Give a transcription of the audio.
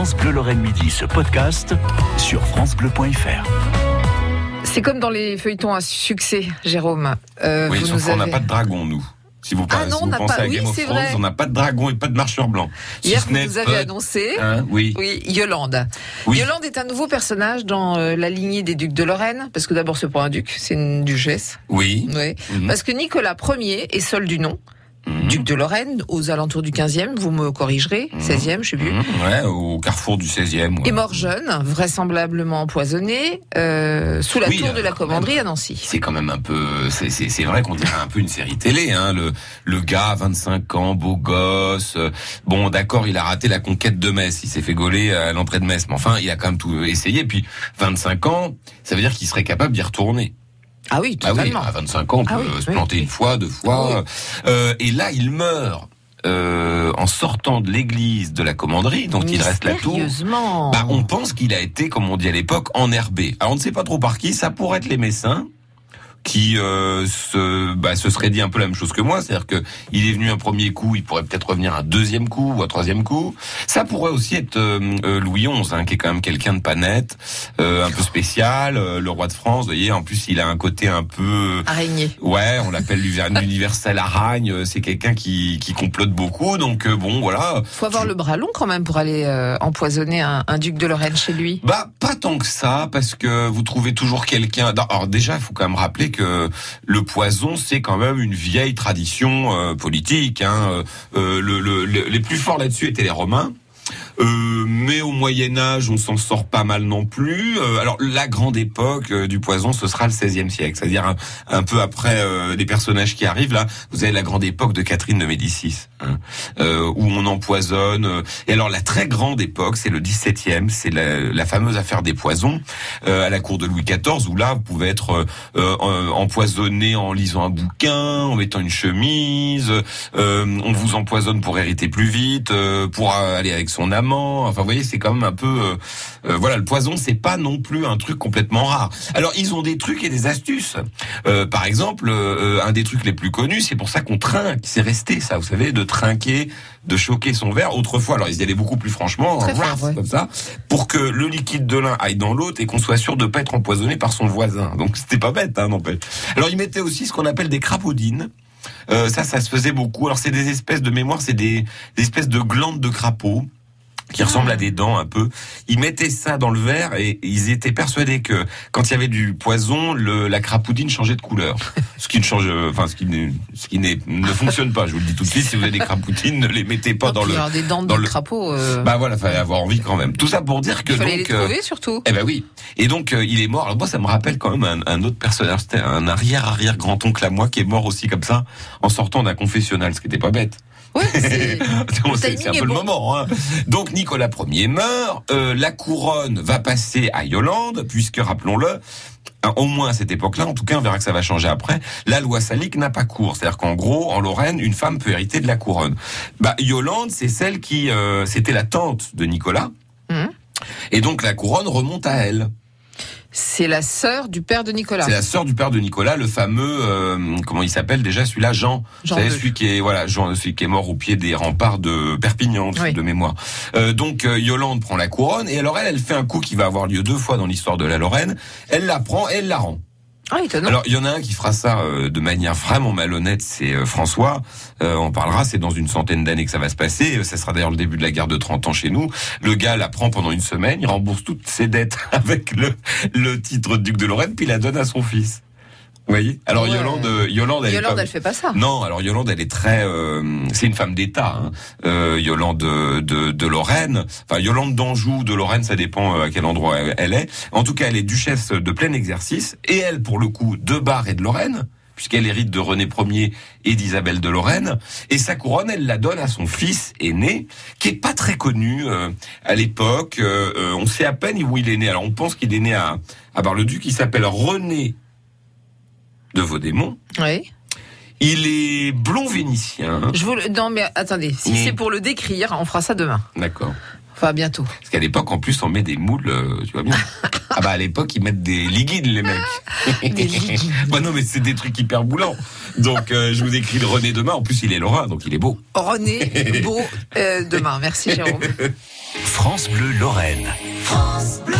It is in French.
France Bleu Lorraine Midi ce podcast sur francebleu.fr. C'est comme dans les feuilletons à succès, Jérôme. Euh, Oui, vous sauf nous qu'on n'a avez- pas de dragon, nous. Si vous, Ah pensez- non, si on vous n'a pensez pas- à oui, Game of vrai. on n'a pas de dragon et pas de marcheur blanc. Hier, ce vous n'est nous avez pas- annoncé. Hein, oui. Oui, Yolande. Oui. Yolande est un nouveau personnage dans euh, la lignée des ducs de Lorraine, parce que d'abord c'est pas un duc, c'est une duchesse. Oui. Oui. Mhm. Parce que Nicolas Ier est seul du nom, Mhm. duc de Lorraine, aux alentours du 15e, vous me corrigerez, 16e, je sais plus. Mhm. Ouais, au carrefour du 16e. ouais. Est mort jeune, vraisemblablement empoisonné, euh, sous la Oui, tour euh, de la commanderie même. à Nancy. C'est quand même un peu, c'est- c'est c'est vrai qu'on dirait un peu une série télé, hein. Le, le gars, 25 ans, beau gosse. euh, Bon, d'accord, il a raté la conquête de Metz. Il s'est fait gauler à l'entrée de Metz. Mais enfin, il a quand même tout essayé. Puis, 25 ans, ça veut dire qu'il serait capable d'y retourner. Ah oui, Ah oui, totalement. à 25 ans, on peut Ah oui, se oui, planter une fois, deux fois. Euh, et là, il meurt euh, en sortant de l'église de la commanderie, donc il reste la tour. Bah, on pense qu'il a été, comme on dit à l'époque, enherbé. Alors on ne sait pas trop par qui. Ça pourrait être les Messins qui euh, se, bah, se serait dit un peu la même chose que moi, c'est-à-dire que il est venu un premier coup, il pourrait peut-être revenir un deuxième coup ou un troisième coup. Ça pourrait aussi être euh, euh, Louis XI, hein, qui est quand même quelqu'un de pas net, euh, un peu spécial, le roi de France. Vous voyez, en plus il a un côté un peu Araignée. Ouais, on l'appelle l'universel aragne. euh, C'est quelqu'un qui, qui complote beaucoup. Donc bon, voilà. Faut avoir le bras long quand même pour aller empoisonner un, un duc de Lorraine chez lui. Bah pas tant que ça, parce que vous trouvez toujours quelqu'un. Alors déjà, il faut quand même rappeler que le poison, c'est quand même une vieille tradition euh, politique. Hein. Euh, le- les plus forts là-dessus étaient les Romains. Euh, mais au Moyen Âge, on s'en sort pas mal non plus. Euh, alors la grande époque euh, du poison, ce sera le XVIe siècle, c'est-à-dire un, peu après les personnages qui arrivent. Là, vous avez la grande époque de Catherine de Médicis, hein, où on empoisonne. Et alors la très grande époque, c'est le XVIIe, c'est la, la fameuse affaire des poisons à la cour de Louis XIV, où là, vous pouvez être empoisonné en lisant un bouquin, en mettant une chemise. on vous empoisonne pour hériter plus vite, pour aller avec son Enfin, vous voyez, c'est quand même un peu, euh, euh, voilà, le poison, c'est pas non plus un truc complètement rare. Alors, ils ont des trucs et des astuces. Euh, par exemple, euh, un des trucs les plus connus, c'est pour ça qu'on trinque. C'est resté ça, vous savez, de trinquer, de choquer son verre. Autrefois, alors ils y allaient beaucoup plus franchement, Très fort, raf, ouais. comme ça, pour que le liquide de l'un aille dans l'autre et qu'on soit sûr de pas être empoisonné par son voisin. Donc, c'était pas bête, hein, n'empêche. Alors, ils mettaient aussi ce qu'on appelle des crapaudines. Euh, ça, ça se faisait beaucoup. Alors, c'est des espèces de mémoire, c'est des, des espèces de glandes de crapaud qui ressemblent à des dents un peu. Ils mettaient ça dans le verre et ils étaient persuadés que quand il y avait du poison, le, la crapoudine changeait de couleur. Ce qui ne change, euh, enfin, ce qui, ne, ce qui ne fonctionne pas. Je vous le dis tout de suite. Si vous avez des crapoudines, ne les mettez pas dans le. alors des dents dans de le- crapaud. euh, Bah voilà, fallait avoir envie quand même. Tout ça pour dire que il fallait donc. les euh, trouver surtout. eh ben oui. Et donc euh, il est mort. Alors moi ça me rappelle quand même un, un autre personnage. C'était un arrière arrière grand oncle à moi qui est mort aussi comme ça en sortant d'un confessionnal, ce qui était pas bête. Ouais, c'est- un peu le moment. Hein. Donc Nicolas Ier meurt. euh, la couronne va passer à Yolande puisque rappelons-le. hein, Au moins à cette époque-là, en tout cas, on verra que ça va changer après. La loi salique n'a pas cours, c'est-à-dire qu'en gros, en Lorraine, une femme peut hériter de la couronne. Bah, Yolande, c'est celle qui, euh, c'était la tante de Nicolas, Mhm. et donc la couronne remonte à elle. C'est la sœur du père de Nicolas. C'est la sœur du père de Nicolas, le fameux euh, comment il s'appelle déjà celui-là Jean. Jean Vous savez, II. celui qui est voilà Jean, celui qui est mort au pied des remparts de Perpignan Oui. de mémoire. Euh, donc euh, Yolande prend la couronne et alors elle elle fait un coup qui va avoir lieu deux fois dans l'histoire de la Lorraine. Elle la prend et elle la rend. Ah. Alors il y en a un qui fera ça euh, de manière vraiment malhonnête, c'est euh, François. Euh, on parlera, c'est dans une centaine d'années que ça va se passer. Euh, Ça sera d'ailleurs le début de la guerre de 30 ans chez nous. Le gars la prend pendant une semaine, il rembourse toutes ses dettes avec le, le titre de duc de Lorraine, puis il la donne à son fils. Voyez Alors Ouais. Yolande, euh, Yolande, elle est Yolande, pas- elle fait pas ça. non, alors Yolande, elle est très, euh, c'est une femme d'État. Hein. Euh, Yolande de, de, de Lorraine, enfin Yolande d'Anjou, de Lorraine, ça dépend euh, à quel endroit elle- est. En tout cas, elle est duchesse de plein exercice, et elle, pour le coup, de Bar et de Lorraine, puisqu'elle hérite de René Ier et d'Isabelle de Lorraine, et sa couronne, elle la donne à son fils aîné, qui est pas très connu euh, à l'époque. Euh, euh, on sait à peine où il est né. Alors on pense qu'il est né à, à Bar-le-Duc, il s'appelle René de Vaudémont. Oui. Il est blond vénitien. Je vous le... Non, mais attendez. Si Mm. c'est pour le décrire, on fera ça demain. D'accord. Enfin, bientôt. Parce qu'à l'époque, en plus, on met des moules, euh, tu vois bien. ah bah à l'époque, ils mettent des liquides, les mecs. Des bah non, mais c'est des trucs hyper boulants. Donc euh, je vous écris le René demain. En plus, il est lorrain, donc il est beau. René Beau euh, demain. Merci Jérôme. France Bleu Lorraine. France Bleu.